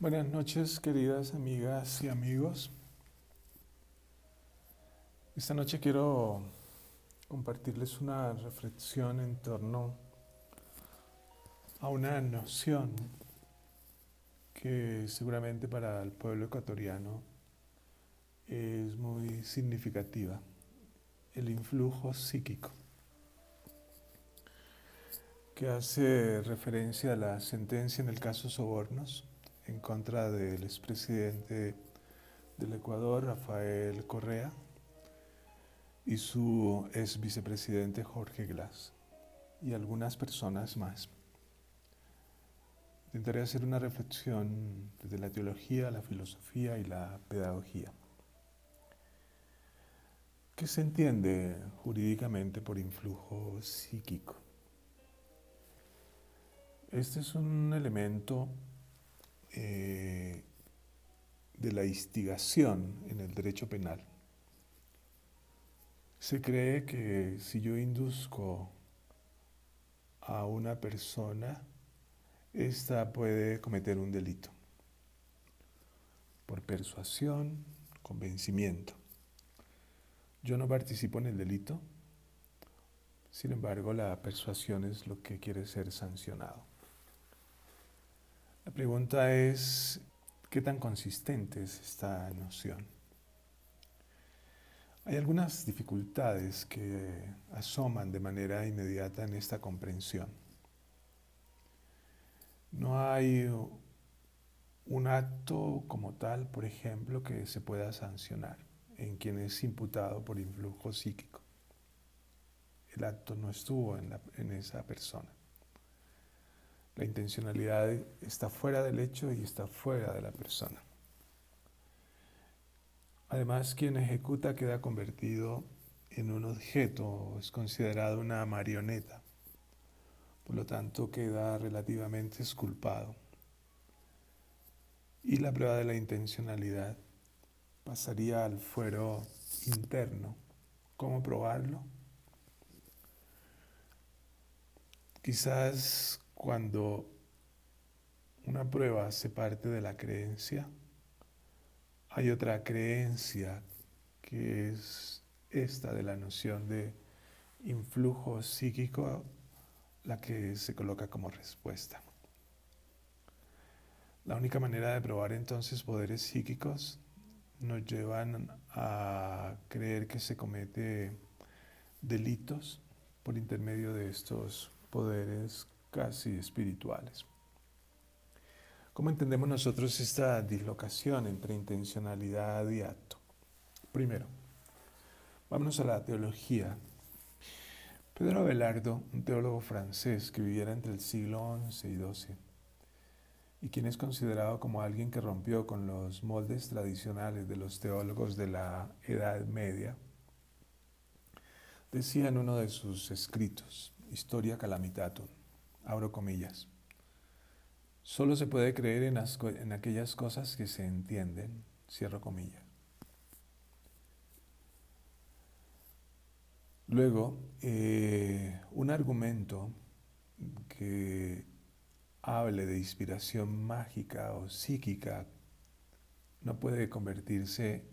Buenas noches, queridas amigas y amigos. Esta noche quiero compartirles una reflexión en torno a una noción que seguramente para el pueblo ecuatoriano es muy significativa, el influjo psíquico, que hace referencia a la sentencia en el caso Sobornos en contra del expresidente del Ecuador, Rafael Correa, y su ex vicepresidente Jorge Glass, y algunas personas más. Intentaré hacer una reflexión desde la teología, la filosofía y la pedagogía. ¿Qué se entiende jurídicamente por influjo psíquico? Este es un elemento eh, de la instigación en el derecho penal. Se cree que si yo induzco a una persona, ésta puede cometer un delito por persuasión, convencimiento. Yo no participo en el delito, sin embargo la persuasión es lo que quiere ser sancionado. La pregunta es, ¿qué tan consistente es esta noción? Hay algunas dificultades que asoman de manera inmediata en esta comprensión. No hay un acto como tal, por ejemplo, que se pueda sancionar en quien es imputado por influjo psíquico. El acto no estuvo en, en esa persona. La intencionalidad está fuera del hecho y está fuera de la persona. Además, quien ejecuta queda convertido en un objeto, es considerado una marioneta, por lo tanto queda relativamente esculpado. Y la prueba de la intencionalidad pasaría al fuero interno. ¿Cómo probarlo? Quizás cuando una prueba se parte de la creencia, hay otra creencia que es esta de la noción de influjo psíquico, la que se coloca como respuesta. La única manera de probar entonces poderes psíquicos nos llevan a creer que se comete delitos por intermedio de estos poderes casi espirituales. ¿Cómo entendemos nosotros esta dislocación entre intencionalidad y acto? Primero, vámonos a la teología. Pedro Abelardo, un teólogo francés que viviera entre el siglo XI y XII, y quien es considerado como alguien que rompió con los moldes tradicionales de los teólogos de la Edad Media, decía en uno de sus escritos, Historia Calamitatum, abro comillas. Solo se puede creer en, aquellas cosas que se entienden, cierro comillas. Luego, eh, un argumento que hable de inspiración mágica o psíquica no puede convertirse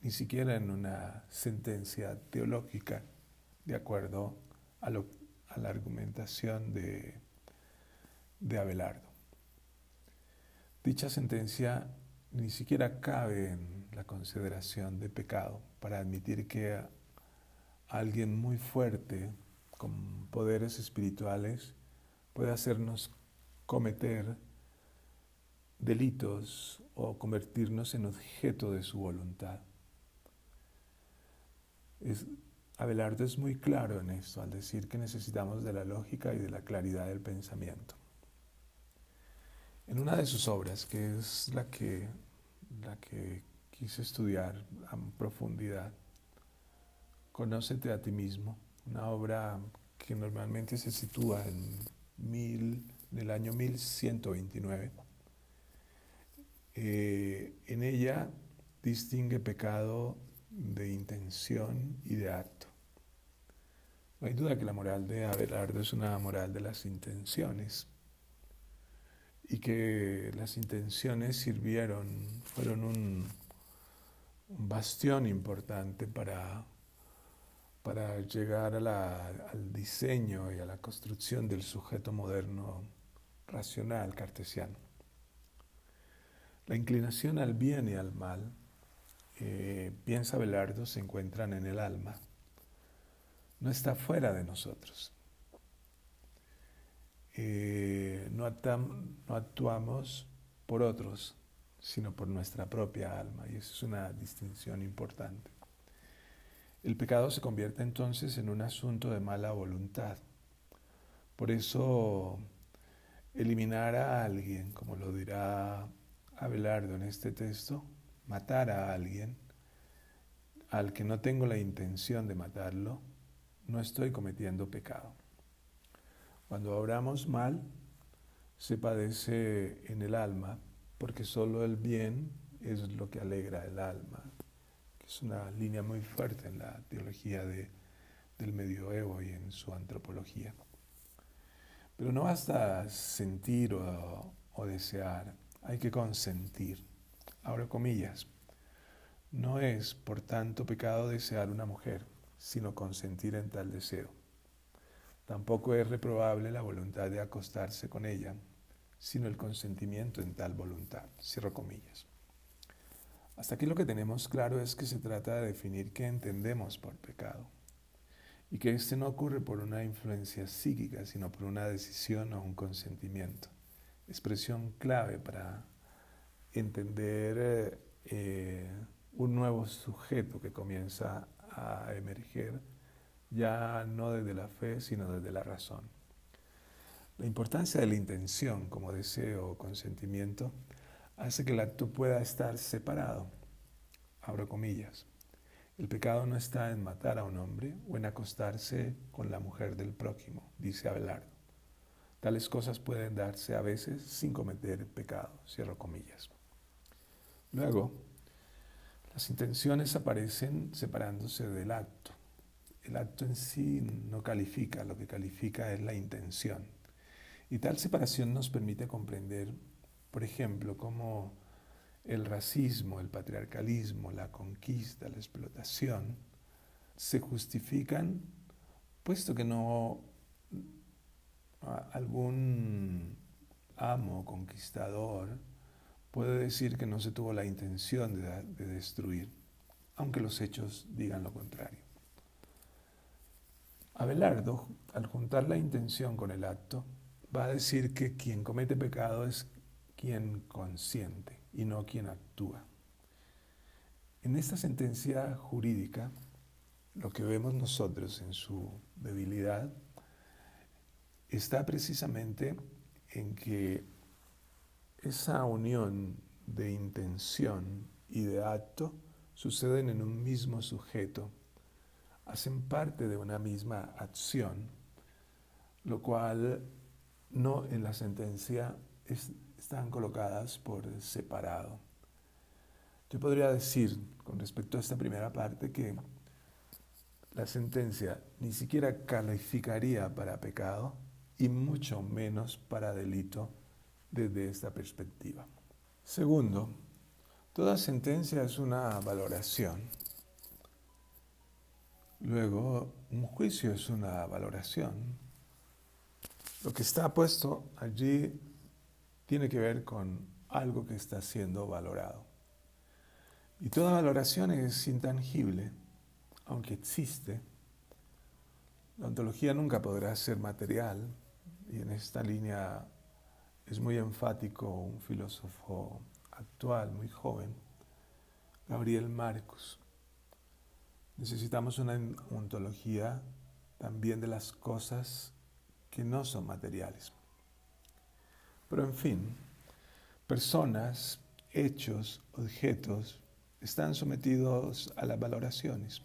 ni siquiera en una sentencia teológica de acuerdo a, a la argumentación de de Abelardo. Dicha sentencia ni siquiera cabe en la consideración de pecado para admitir que alguien muy fuerte, con poderes espirituales, puede hacernos cometer delitos o convertirnos en objeto de su voluntad. Abelardo es muy claro en esto al decir que necesitamos de la lógica y de la claridad del pensamiento. En una de sus obras, que es la que, la que quise estudiar a profundidad, Conócete a ti mismo, una obra que normalmente se sitúa en, mil, en el año 1129. Eh, en ella distingue pecado de intención y de acto. No hay duda que la moral de Abelardo es una moral de las intenciones, y que las intenciones sirvieron, fueron un, bastión importante para, para llegar al diseño y a la construcción del sujeto moderno racional cartesiano. La inclinación al bien y al mal, eh, piensa Belardo, se encuentran en el alma. No está fuera de nosotros. Eh, no, no actuamos por otros, sino por nuestra propia alma. Y esa es una distinción importante. El pecado se convierte entonces en un asunto de mala voluntad. Por eso, eliminar a alguien, como lo dirá Abelardo en este texto, matar a alguien al que no tengo la intención de matarlo, no estoy cometiendo pecado. Cuando obramos mal, se padece en el alma, porque solo el bien es lo que alegra el alma, que es una línea muy fuerte en la teología de, del medioevo y en su antropología. Pero no basta sentir o, o desear, hay que consentir. Ahora comillas, no es por tanto pecado desear una mujer, sino consentir en tal deseo Tampoco es reprobable la voluntad de acostarse con ella, sino el consentimiento en tal voluntad. Cierro comillas. Hasta aquí lo que tenemos claro es que se trata de definir qué entendemos por pecado y que este no ocurre por una influencia psíquica, sino por una decisión o un consentimiento. Expresión clave para entender eh, eh, un nuevo sujeto que comienza a emerger ya no desde la fe, sino desde la razón. La importancia de la intención como deseo o consentimiento hace que el acto pueda estar separado. Abro comillas. El pecado no está en matar a un hombre o en acostarse con la mujer del prójimo, dice Abelardo. Tales cosas pueden darse a veces sin cometer pecado. Cierro comillas. Luego, las intenciones aparecen separándose del acto el acto en sí no califica, lo que califica es la intención. Y tal separación nos permite comprender, por ejemplo, cómo el racismo, el patriarcalismo, la conquista, la explotación, se justifican puesto que no algún amo conquistador puede decir que no se tuvo la intención de, de destruir, aunque los hechos digan lo contrario. Abelardo, al juntar la intención con el acto, va a decir que quien comete pecado es quien consiente y no quien actúa. En esta sentencia jurídica, lo que vemos nosotros en su debilidad está precisamente en que esa unión de intención y de acto suceden en un mismo sujeto hacen parte de una misma acción, lo cual no en la sentencia están colocadas por separado. Yo podría decir con respecto a esta primera parte que la sentencia ni siquiera calificaría para pecado y mucho menos para delito desde esta perspectiva. Segundo, toda sentencia es una valoración Luego, un juicio es una valoración. Lo que está puesto allí tiene que ver con algo que está siendo valorado. Y toda valoración es intangible, aunque existe. La ontología nunca podrá ser material, y en esta línea es muy enfático un filósofo actual, muy joven, Gabriel Marcus. Necesitamos una ontología también de las cosas que no son materiales. Pero en fin, personas, hechos, objetos están sometidos a las valoraciones.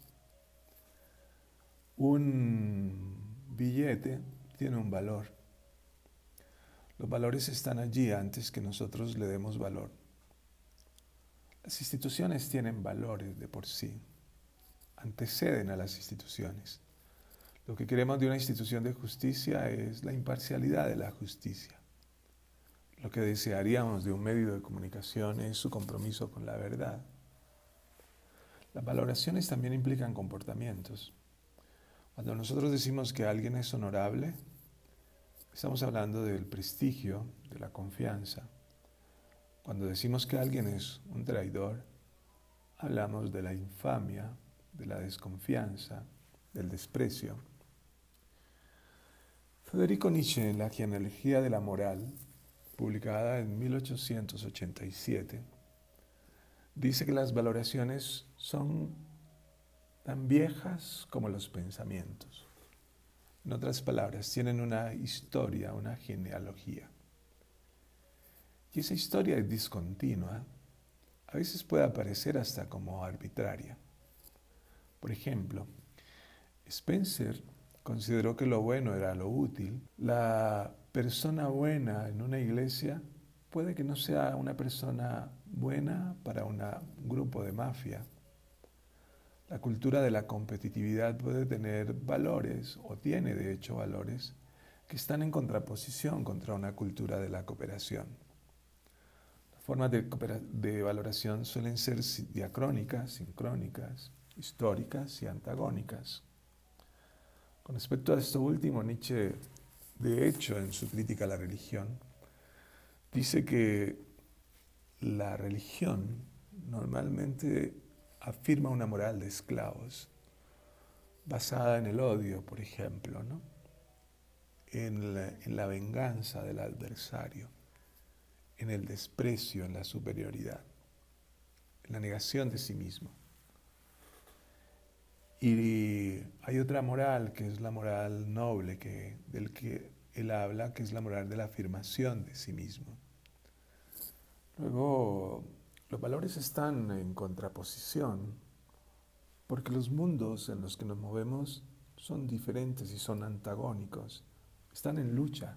Un billete tiene un valor. Los valores están allí antes que nosotros le demos valor. Las instituciones tienen valores de por sí anteceden a las instituciones. Lo que queremos de una institución de justicia es la imparcialidad de la justicia. lo que desearíamos de un medio de comunicación es su compromiso con la verdad. Las valoraciones también implican comportamientos. Cuando nosotros decimos que alguien es honorable, estamos hablando del prestigio, de la confianza. Cuando decimos que alguien es un traidor, hablamos de la infamia, de la desconfianza, del desprecio. Federico Nietzsche, en la genealogía de la moral, publicada en 1887, dice que las valoraciones son tan viejas como los pensamientos. En otras palabras, tienen una historia, una genealogía. Y esa historia es discontinua. A veces puede aparecer hasta como arbitraria. Por ejemplo, Spencer consideró que lo bueno era lo útil. La persona buena en una iglesia puede que no sea una persona buena para un grupo de mafia. La cultura de la competitividad puede tener valores, o tiene de hecho valores, que están en contraposición contra una cultura de la cooperación. Las formas de, de valoración suelen ser diacrónicas, sincrónicas, históricas y antagónicas. Con respecto a esto último, Nietzsche, de hecho, en su crítica a la religión, dice que la religión normalmente afirma una moral de esclavos, basada en el odio, por ejemplo, ¿no? en, la, en la venganza del adversario, en el desprecio, en la superioridad, en la negación de sí mismo. Y hay otra moral que es la moral noble que, del que él habla, que es la moral de la afirmación de sí mismo. Luego, los valores están en contraposición porque los mundos en los que nos movemos son diferentes y son antagónicos, están en lucha.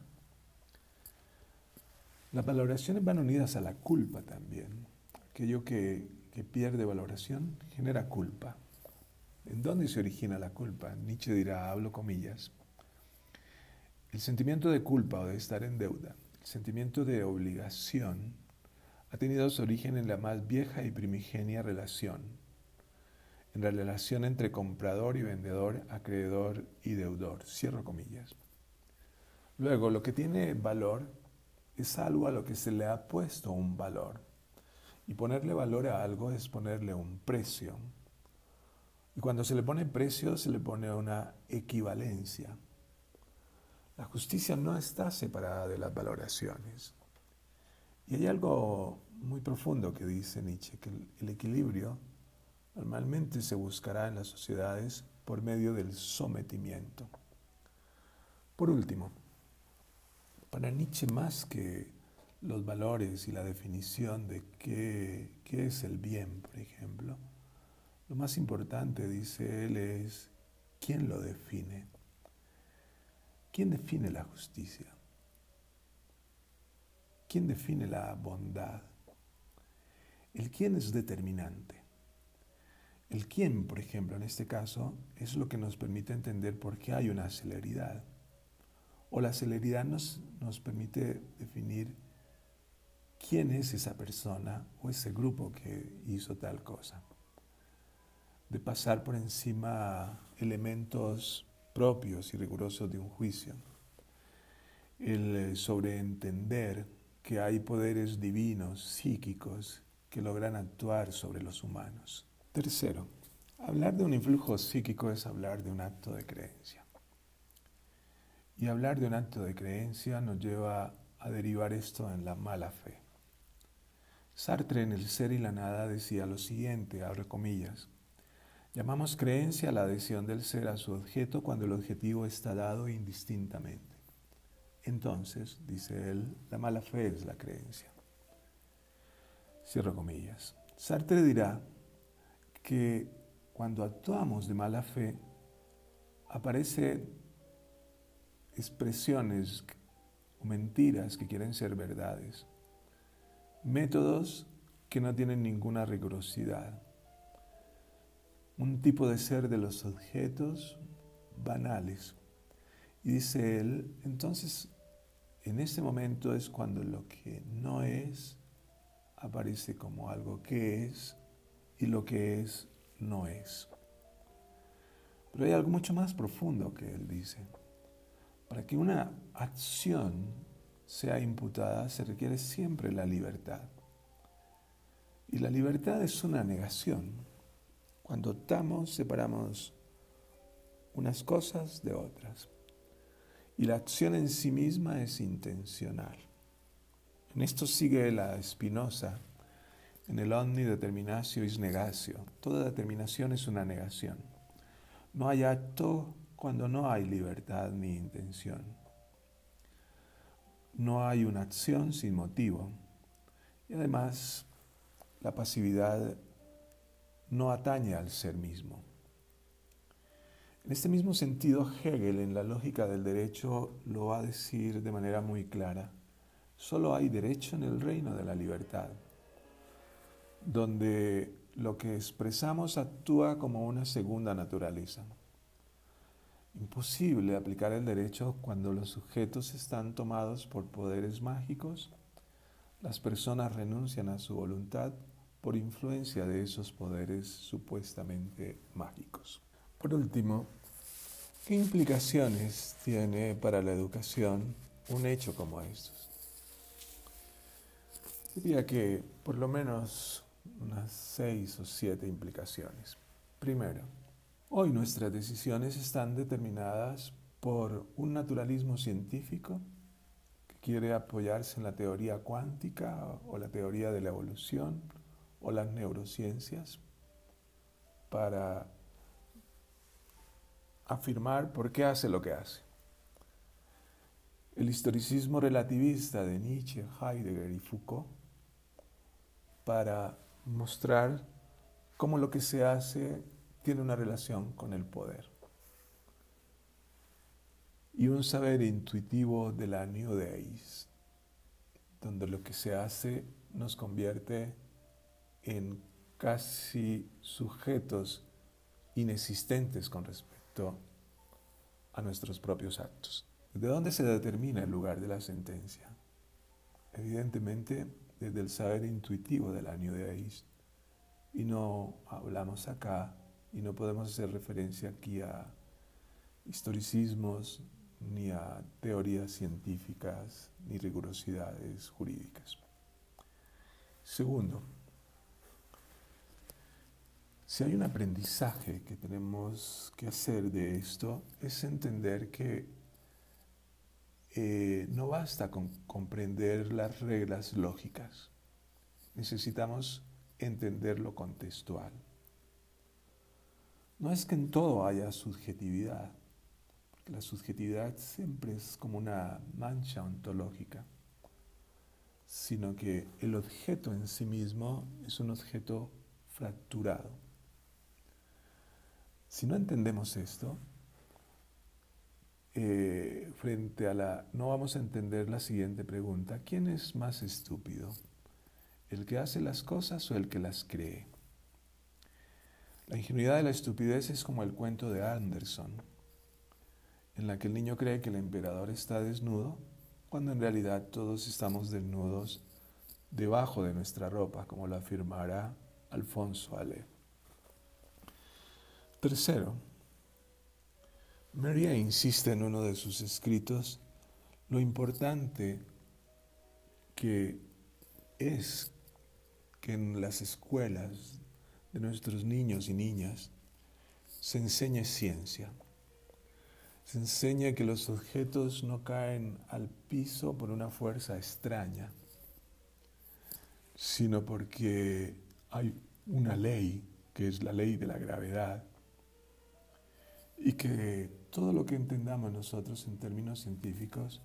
Las valoraciones van unidas a la culpa también. Aquello que, que pierde valoración genera culpa. ¿En dónde se origina la culpa? Nietzsche dirá, hablo comillas. El sentimiento de culpa o de estar en deuda, el sentimiento de obligación, ha tenido su origen en la más vieja y primigenia relación, en la relación entre comprador y vendedor, acreedor y deudor. Cierro comillas. Luego, lo que tiene valor es algo a lo que se le ha puesto un valor. Y ponerle valor a algo es ponerle un precio. Y cuando se le pone precio, se le pone una equivalencia. La justicia no está separada de las valoraciones. Y hay algo muy profundo que dice Nietzsche, que el equilibrio normalmente se buscará en las sociedades por medio del sometimiento. Por último, para Nietzsche más que los valores y la definición de qué, qué es el bien, por ejemplo, lo más importante, dice él, es quién lo define. ¿Quién define la justicia? ¿Quién define la bondad? El quién es determinante. El quién, por ejemplo, en este caso, es lo que nos permite entender por qué hay una celeridad. O la celeridad nos, nos permite definir quién es esa persona o ese grupo que hizo tal cosa. De pasar por encima elementos propios y rigurosos de un juicio. El eh, sobreentender que hay poderes divinos, psíquicos, que logran actuar sobre los humanos. Tercero, hablar de un influjo psíquico es hablar de un acto de creencia. Y hablar de un acto de creencia nos lleva a derivar esto en la mala fe. Sartre en El ser y la nada decía lo siguiente, abre comillas, llamamos creencia la adhesión del ser a su objeto cuando el objetivo está dado indistintamente. Entonces, dice él, la mala fe es la creencia. Cierro comillas. Sartre dirá que cuando actuamos de mala fe, aparecen expresiones o mentiras que quieren ser verdades, métodos que no tienen ninguna rigurosidad, un tipo de ser de los objetos banales y dice él, entonces en este momento es cuando lo que no es aparece como algo que es y lo que es no es. Pero hay algo mucho más profundo que él dice. Para que una acción sea imputada se requiere siempre la libertad. Y la libertad es una negación. Cuando estamos, separamos unas cosas de otras. Y la acción en sí misma es intencional. En esto sigue la Espinosa, en el omni determinatio is negatio. Toda determinación es una negación. No hay acto cuando no hay libertad ni intención. No hay una acción sin motivo. Y además, la pasividad no atañe al ser mismo. En este mismo sentido, Hegel en la lógica del derecho lo va a decir de manera muy clara. Solo hay derecho en el reino de la libertad, donde lo que expresamos actúa como una segunda naturaleza. Imposible aplicar el derecho cuando los sujetos están tomados por poderes mágicos, las personas renuncian a su voluntad por influencia de esos poderes supuestamente mágicos. Por último, ¿qué implicaciones tiene para la educación un hecho como estos? Diría que por lo menos unas seis o siete implicaciones. Primero, hoy nuestras decisiones están determinadas por un naturalismo científico que quiere apoyarse en la teoría cuántica o la teoría de la evolución o las neurociencias para afirmar por qué hace lo que hace. El historicismo relativista de Nietzsche, Heidegger y Foucault para mostrar cómo lo que se hace tiene una relación con el poder. Y un saber intuitivo de la New Days, donde lo que se hace nos convierte en casi sujetos inexistentes con respecto a nuestros propios actos. ¿De dónde se determina el lugar de la sentencia? Evidentemente desde el saber intuitivo del año de Age. Y no hablamos acá y no podemos hacer referencia aquí a historicismos, ni a teorías científicas, ni rigurosidades jurídicas. Segundo, si hay un aprendizaje que tenemos que hacer de esto, es entender que eh, no basta con comprender las reglas lógicas, necesitamos entender lo contextual. No es que en todo haya subjetividad, porque la subjetividad siempre es como una mancha ontológica, sino que el objeto en sí mismo es un objeto fracturado. Si no entendemos esto, eh, frente a la... No vamos a entender la siguiente pregunta. ¿Quién es más estúpido? ¿El que hace las cosas o el que las cree? La ingenuidad de la estupidez es como el cuento de Anderson, en la que el niño cree que el emperador está desnudo, cuando en realidad todos estamos desnudos debajo de nuestra ropa, como lo afirmará Alfonso Ale. Tercero, María insiste en uno de sus escritos lo importante que es que en las escuelas de nuestros niños y niñas se enseñe ciencia. Se enseña que los objetos no caen al piso por una fuerza extraña, sino porque hay una ley, que es la ley de la gravedad, y que todo lo que entendamos nosotros en términos científicos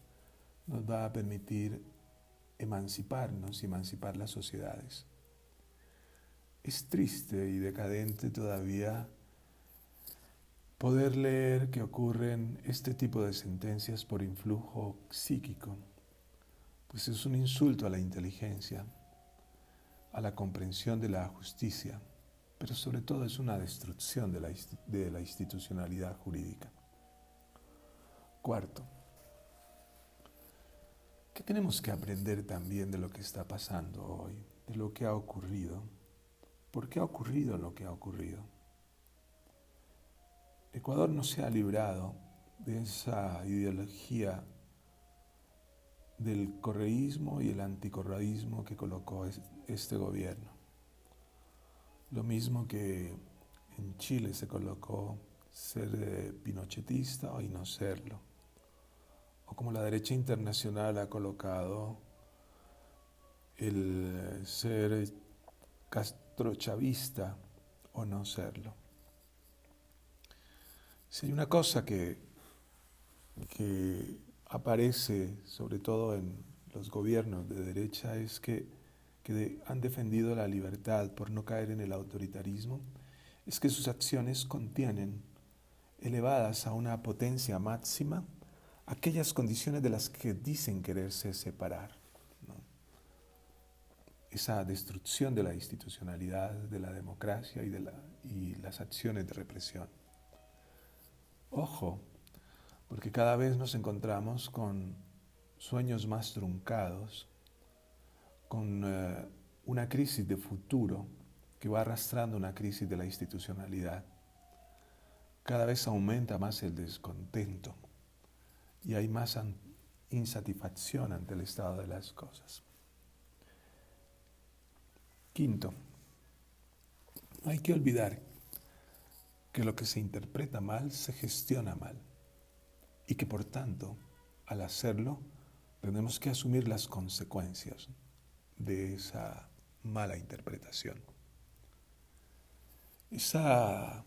nos va a permitir emanciparnos y emancipar las sociedades. Es triste y decadente todavía poder leer que ocurren este tipo de sentencias por influjo psíquico, pues es un insulto a la inteligencia, a la comprensión de la justicia pero sobre todo es una destrucción de la, de la institucionalidad jurídica. Cuarto, ¿Qué tenemos que aprender también de lo que está pasando hoy, de lo que ha ocurrido? ¿Por qué ha ocurrido lo que ha ocurrido? Ecuador no se ha librado de esa ideología del correísmo y el anticorreísmo que colocó este gobierno. Lo mismo que en Chile se colocó ser eh, pinochetista o no serlo. O como la derecha internacional ha colocado el ser castrochavista o no serlo. Si hay una cosa que, que aparece sobre todo en los gobiernos de derecha es que, que han defendido la libertad por no caer en el autoritarismo, es que sus acciones contienen, elevadas a una potencia máxima, aquellas condiciones de las que dicen quererse separar. Esa destrucción de la institucionalidad, de la democracia y, de y las acciones de represión. Ojo, porque cada vez nos encontramos con sueños más truncados, con eh, una crisis de futuro que va arrastrando una crisis de la institucionalidad. Cada vez aumenta más el descontento y hay más insatisfacción ante el estado de las cosas. Quinto, hay que olvidar que lo que se interpreta mal se gestiona mal y que por tanto, al hacerlo, tenemos que asumir las consecuencias de esa mala interpretación. Esa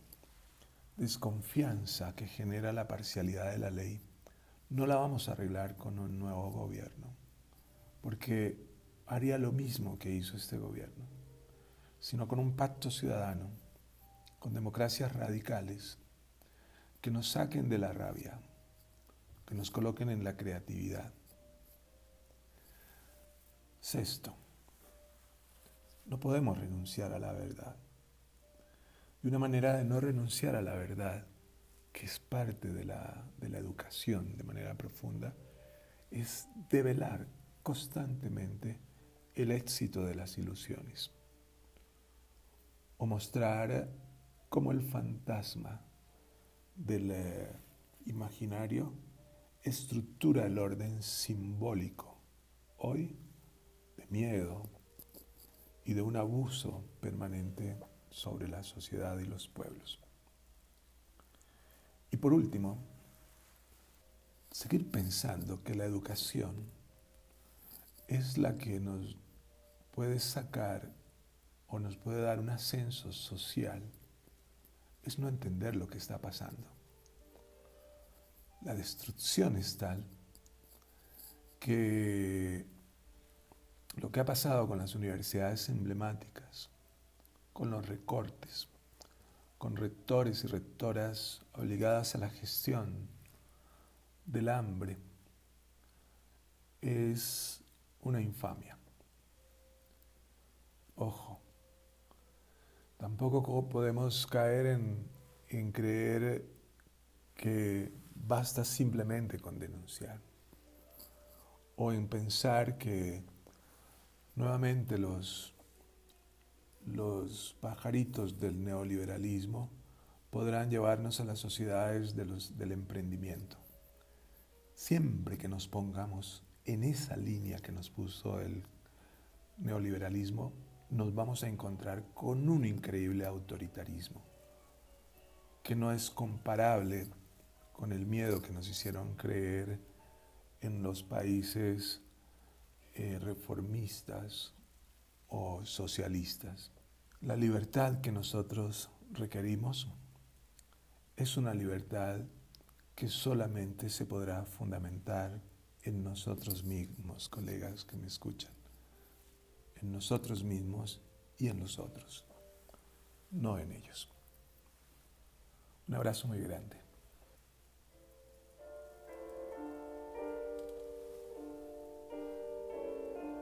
desconfianza que genera la parcialidad de la ley no la vamos a arreglar con un nuevo gobierno, porque haría lo mismo que hizo este gobierno, sino con un pacto ciudadano, con democracias radicales que nos saquen de la rabia, que nos coloquen en la creatividad. Sexto, no podemos renunciar a la verdad. Y una manera de no renunciar a la verdad, que es parte de la, de la educación de manera profunda, es develar constantemente el éxito de las ilusiones. O mostrar cómo el fantasma del eh, imaginario estructura el orden simbólico. Hoy miedo y de un abuso permanente sobre la sociedad y los pueblos. Y por último, seguir pensando que la educación es la que nos puede sacar o nos puede dar un ascenso social, es no entender lo que está pasando la destrucción es tal que lo que ha pasado con las universidades emblemáticas, con los recortes, con rectores y rectoras obligadas a la gestión del hambre, es una infamia. Ojo, tampoco podemos caer en, en creer que basta simplemente con denunciar o en pensar que nuevamente los, los pajaritos del neoliberalismo podrán llevarnos a las sociedades de los, del emprendimiento. Siempre que nos pongamos en esa línea que nos puso el neoliberalismo, nos vamos a encontrar con un increíble autoritarismo que no es comparable con el miedo que nos hicieron creer en los países eh, reformistas o socialistas. La libertad que nosotros requerimos es una libertad que solamente se podrá fundamentar en nosotros mismos, colegas que me escuchan, en nosotros mismos y en los otros, no en ellos. Un abrazo muy grande.